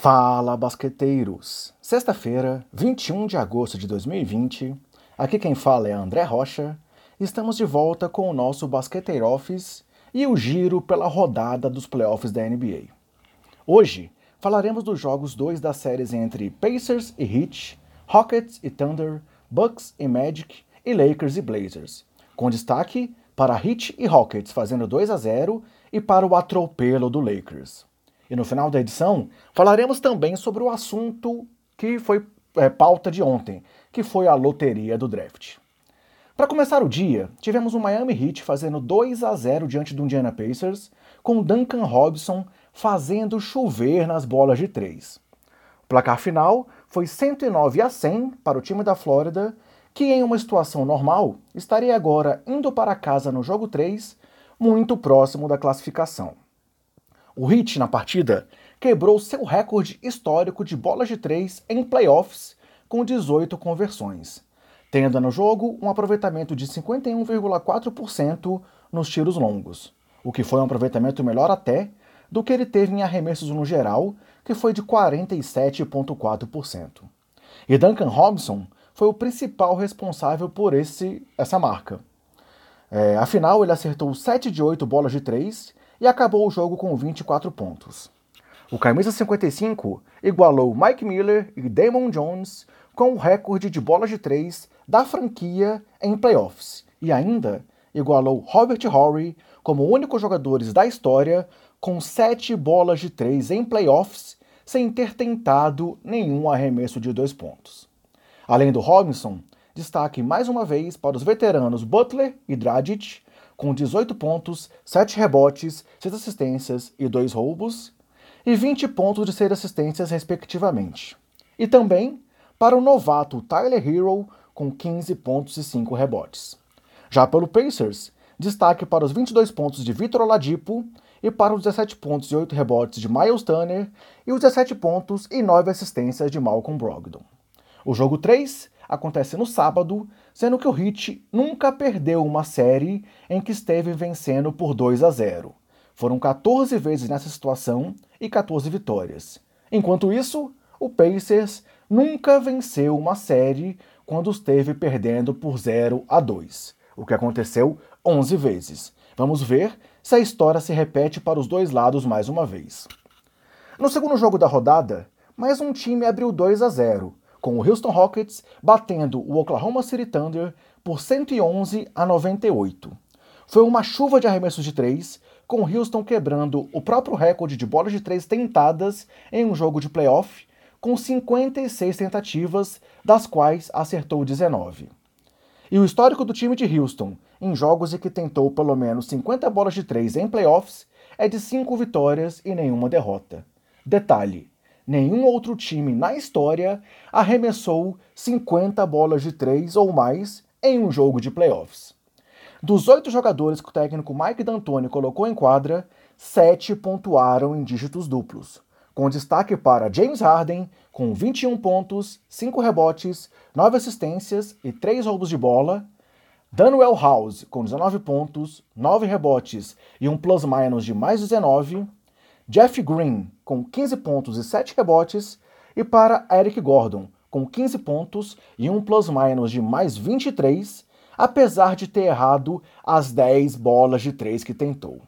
Fala, basqueteiros! Sexta-feira, 21 de agosto de 2020, aqui quem fala é André Rocha. Estamos de volta com o nosso Basqueteiro Office e o giro pela rodada dos playoffs da NBA. Hoje falaremos dos jogos 2 das séries entre Pacers e Heat, Rockets e Thunder, Bucks e Magic e Lakers e Blazers, com destaque para Heat e Rockets fazendo 2 a 0 e para o atropelo do Lakers. E no final da edição, falaremos também sobre o assunto que foi é, pauta de ontem, que foi a loteria do draft. Para começar o dia, tivemos o Miami Heat fazendo 2 a 0 diante do Indiana Pacers, com Duncan Robinson fazendo chover nas bolas de três. O placar final foi 109 a 100 para o time da Flórida, que em uma situação normal estaria agora indo para casa no jogo 3, muito próximo da classificação. O Heat, na partida, quebrou seu recorde histórico de bolas de três em playoffs com 18 conversões, tendo no jogo um aproveitamento de 51,4% nos tiros longos, o que foi um aproveitamento melhor até do que ele teve em arremessos no geral, que foi de 47,4%. E Duncan Robinson foi o principal responsável por esse, essa marca. É, afinal, ele acertou 7 de 8 bolas de 3 e acabou o jogo com 24 pontos. O camisa 55 igualou Mike Miller e Damon Jones com o recorde de bolas de três da franquia em playoffs e ainda igualou Robert Horry como únicos jogadores da história com sete bolas de três em playoffs sem ter tentado nenhum arremesso de dois pontos. Além do Robinson, destaque mais uma vez para os veteranos Butler e Dragic, com 18 pontos, 7 rebotes, 6 assistências e 2 roubos, e 20 pontos de 6 assistências, respectivamente. E também para o novato Tyler Hero, com 15 pontos e 5 rebotes. Já pelo Pacers, destaque para os 22 pontos de Vitor Oladipo e para os 17 pontos e 8 rebotes de Miles Turner e os 17 pontos e 9 assistências de Malcolm Brogdon. O jogo 3 acontece no sábado, sendo que o Heat nunca perdeu uma série em que esteve vencendo por 2 a 0. Foram 14 vezes nessa situação e 14 vitórias. Enquanto isso, o Pacers nunca venceu uma série quando esteve perdendo por 0 a 2, o que aconteceu 11 vezes. Vamos ver se a história se repete para os dois lados mais uma vez. No segundo jogo da rodada, mais um time abriu 2 a 0, com o Houston Rockets batendo o Oklahoma City Thunder por 111 a 98. Foi uma chuva de arremessos de três, com Houston quebrando o próprio recorde de bolas de três tentadas em um jogo de playoff, com 56 tentativas, das quais acertou 19. E o histórico do time de Houston, em jogos em que tentou pelo menos 50 bolas de três em playoffs, é de 5 vitórias e nenhuma derrota. Detalhe: nenhum outro time na história arremessou 50 bolas de três ou mais em um jogo de playoffs. Dos oito jogadores que o técnico Mike D'Antoni colocou em quadra, sete pontuaram em dígitos duplos, com destaque para James Harden, com 21 pontos, 5 rebotes, 9 assistências e 3 roubos de bola, Daniel House, com 19 pontos, 9 rebotes e um plus-minus de mais 19, Jeff Green, com 15 pontos e 7 rebotes, e para Eric Gordon, com 15 pontos e um plus-minus de mais 23, apesar de ter errado as 10 bolas de 3 que tentou.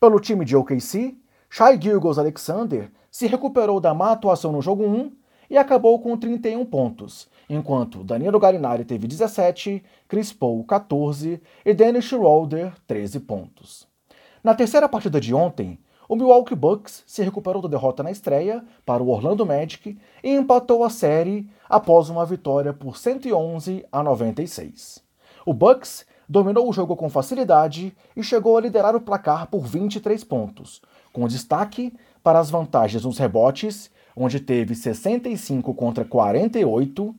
Pelo time de OKC, Shai Gilgos Alexander se recuperou da má atuação no jogo 1 e acabou com 31 pontos, enquanto Danilo Garinari teve 17, Chris Paul 14 e Dennis Schroeder 13 pontos. Na terceira partida de ontem, o Milwaukee Bucks se recuperou da derrota na estreia para o Orlando Magic e empatou a série após uma vitória por 111 a 96. O Bucks dominou o jogo com facilidade e chegou a liderar o placar por 23 pontos, com destaque para as vantagens nos rebotes, onde teve 65 contra 48,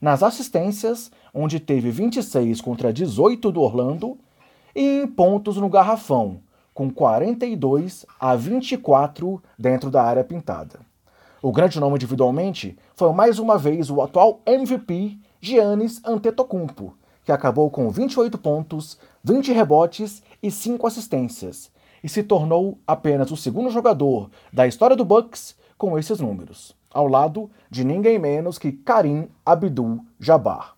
nas assistências, onde teve 26 contra 18 do Orlando, e em pontos no garrafão, com 42 a 24 dentro da área pintada. O grande nome individualmente foi mais uma vez o atual MVP Giannis Antetokounmpo, que acabou com 28 pontos, 20 rebotes e 5 assistências, e se tornou apenas o segundo jogador da história do Bucks com esses números, ao lado de ninguém menos que Karim Abdul-Jabbar.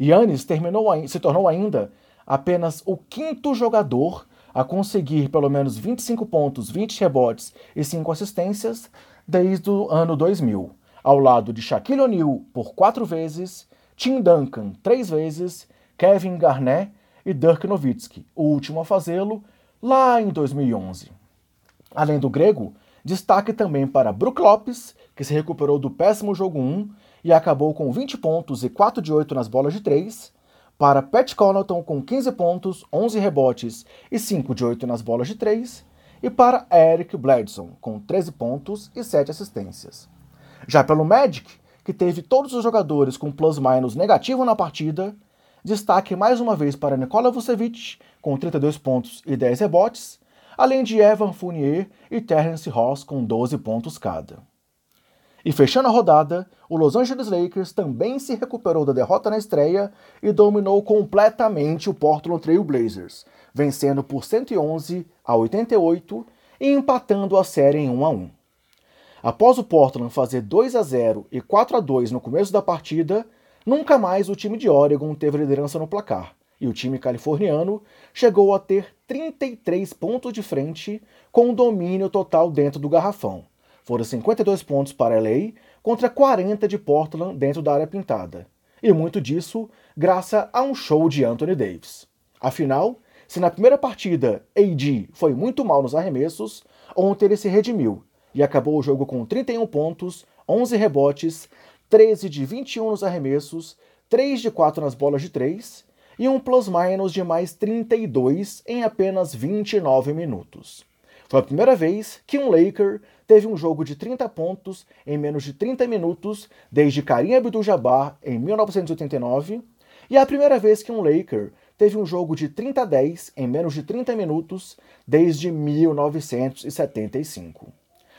Yannis terminou, se tornou ainda apenas o quinto jogador a conseguir pelo menos 25 pontos, 20 rebotes e 5 assistências desde o ano 2000, ao lado de Shaquille O'Neal por quatro vezes, Tim Duncan três vezes, Kevin Garnett e Dirk Nowitzki, o último a fazê-lo lá em 2011. Além do grego, destaque também para Brook Lopes, que se recuperou do péssimo jogo 1 e acabou com 20 pontos e 4 de 8 nas bolas de 3, para Pat Connaughton com 15 pontos, 11 rebotes e 5 de 8 nas bolas de 3, e para Eric Bledson com 13 pontos e 7 assistências. Já pelo Magic, que teve todos os jogadores com plus-minus negativo na partida, destaque mais uma vez para Nikola Vucevic com 32 pontos e 10 rebotes, além de Evan Fournier e Terence Ross com 12 pontos cada. E fechando a rodada, o Los Angeles Lakers também se recuperou da derrota na estreia e dominou completamente o Portland Trail Blazers, vencendo por 111 a 88 e empatando a série em 1 a 1. Após o Portland fazer 2 a 0 e 4 a 2 no começo da partida, nunca mais o time de Oregon teve liderança no placar, e o time californiano chegou a ter 33 pontos de frente com domínio total dentro do garrafão foram 52 pontos para LA contra 40 de Portland dentro da área pintada. E muito disso graças a um show de Anthony Davis. Afinal, se na primeira partida AD foi muito mal nos arremessos, ontem ele se redimiu e acabou o jogo com 31 pontos, 11 rebotes, 13 de 21 nos arremessos, 3 de 4 nas bolas de 3 e um plus-minus de mais 32 em apenas 29 minutos. Foi a primeira vez que um Laker teve um jogo de 30 pontos em menos de 30 minutos desde Karim Abdul-Jabbar em 1989 e é a primeira vez que um Laker teve um jogo de 30 a 10 em menos de 30 minutos desde 1975.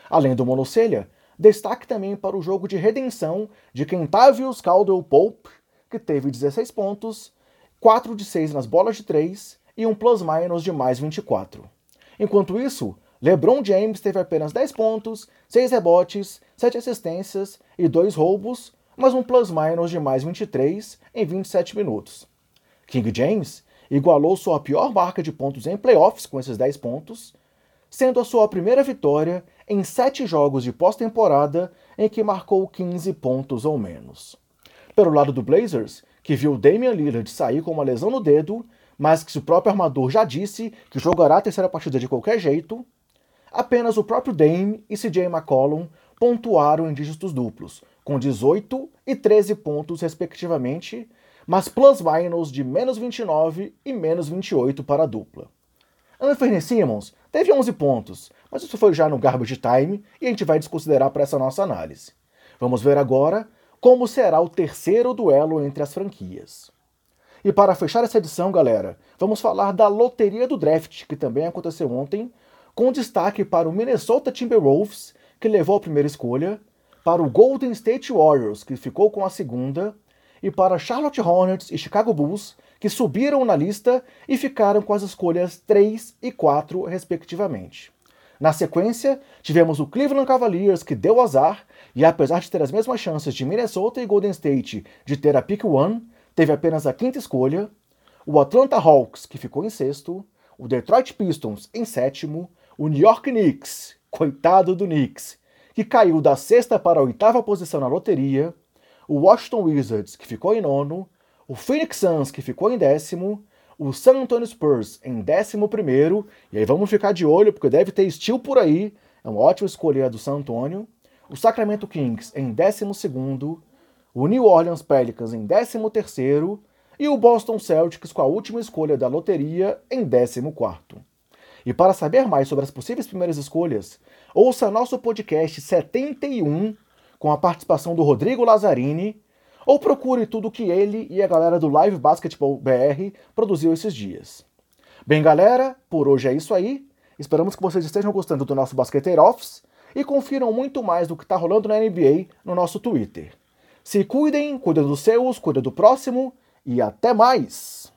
Além do monocelha, destaque também para o jogo de redenção de Kentavious Caldwell Pope, que teve 16 pontos, 4 de 6 nas bolas de 3 e um plus-minus de mais 24. Enquanto isso, LeBron James teve apenas 10 pontos, 6 rebotes, 7 assistências e 2 roubos, mas um plus-minus de mais 23 em 27 minutos. King James igualou sua pior marca de pontos em playoffs com esses 10 pontos, sendo a sua primeira vitória em 7 jogos de pós-temporada em que marcou 15 pontos ou menos. Pelo lado do Blazers, que viu Damian Lillard sair com uma lesão no dedo mas que o próprio armador já disse que jogará a terceira partida de qualquer jeito, apenas o próprio Dame e CJ McCollum pontuaram em dígitos duplos, com 18 e 13 pontos respectivamente, mas plus-minus de menos 29 e menos 28 para a dupla. Anthony Simmons teve 11 pontos, mas isso foi já no garbage time e a gente vai desconsiderar para essa nossa análise. Vamos ver agora como será o terceiro duelo entre as franquias. E para fechar essa edição, galera, vamos falar da loteria do draft, que também aconteceu ontem, com destaque para o Minnesota Timberwolves, que levou a primeira escolha, para o Golden State Warriors, que ficou com a segunda, e para Charlotte Hornets e Chicago Bulls, que subiram na lista e ficaram com as escolhas 3 e 4, respectivamente. Na sequência, tivemos o Cleveland Cavaliers, que deu azar, e apesar de ter as mesmas chances de Minnesota e Golden State de ter a pick 1, teve apenas a quinta escolha, o Atlanta Hawks, que ficou em sexto, o Detroit Pistons em sétimo, o New York Knicks, coitado do Knicks, que caiu da sexta para a oitava posição na loteria, o Washington Wizards, que ficou em nono, o Phoenix Suns, que ficou em décimo, o San Antonio Spurs em décimo primeiro, e aí vamos ficar de olho, porque deve ter Steel por aí, é uma ótima escolha do San Antonio, o Sacramento Kings em décimo segundo, o New Orleans Pelicans em 13º e o Boston Celtics com a última escolha da loteria em 14º. E para saber mais sobre as possíveis primeiras escolhas, ouça nosso podcast 71 com a participação do Rodrigo Lazzarini ou procure tudo que ele e a galera do Live Basketball BR produziu esses dias. Bem, galera, por hoje é isso aí. Esperamos que vocês estejam gostando do nosso Basqueteiro Office e confiram muito mais do que está rolando na NBA no nosso Twitter. Se cuidem, cuidem dos seus, cuidem do próximo e até mais!